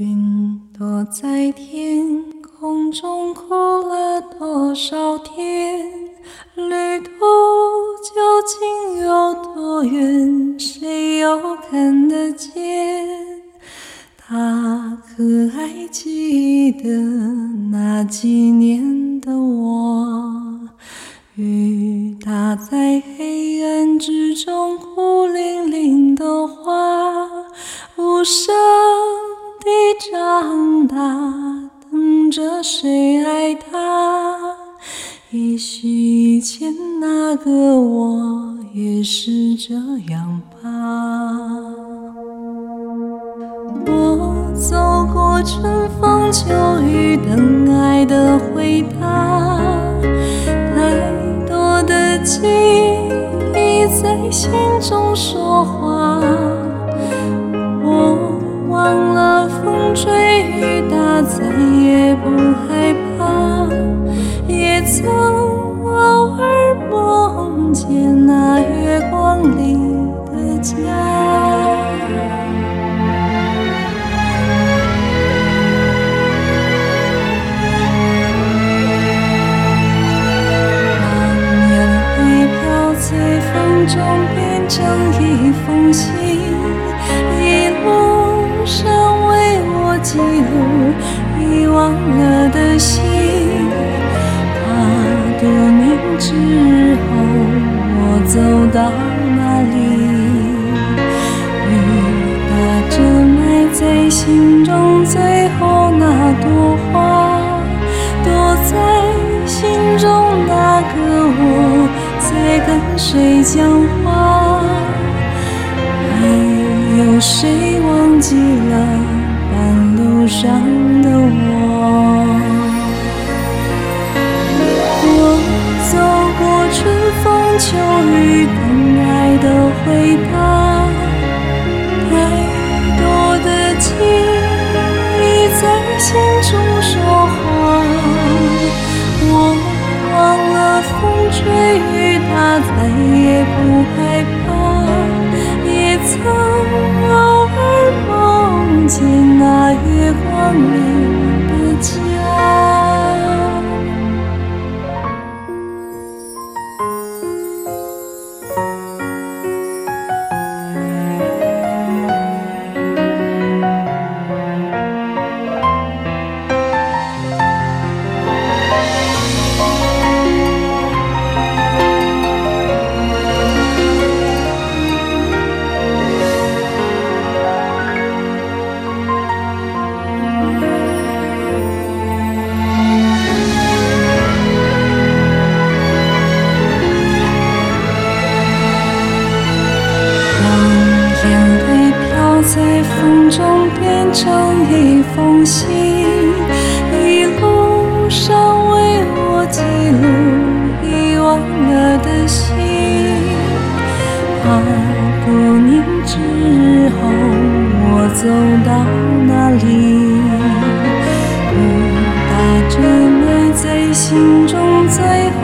云朵在天空中哭了多少天？旅途究竟有多远？谁又看得见？他可还记得那几年的我？雨打在黑暗之中，孤零零的花，无声。谁爱他？也许以前那个我也是这样吧。我走过春风秋雨，等爱的回答。太多的记忆在心中说话。我忘了风吹雨打，再也不风中，变成一封信，一路上为我。记录遗忘了的心，怕多年之后我走到哪里，雨打着埋在心中最后那朵花，谁讲话？还有谁忘记了半路？上的我，在风中变成一封信，一路上为我记录遗忘了的心。怕多年之后我走到哪里，雨打着埋在心中最后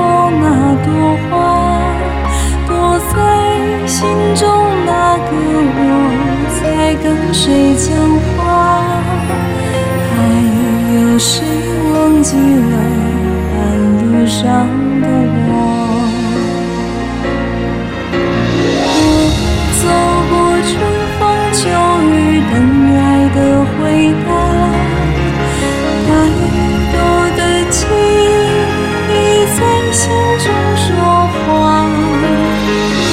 忘记了半路上的我？我走过春风秋雨，等爱的回答。太多的记忆在心中说话，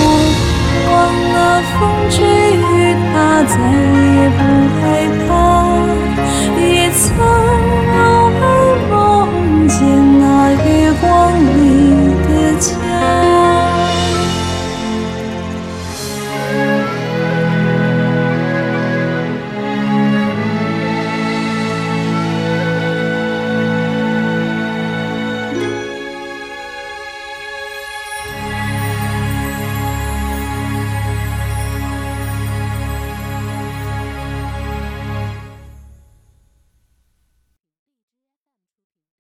我忘了风吹雨打。在。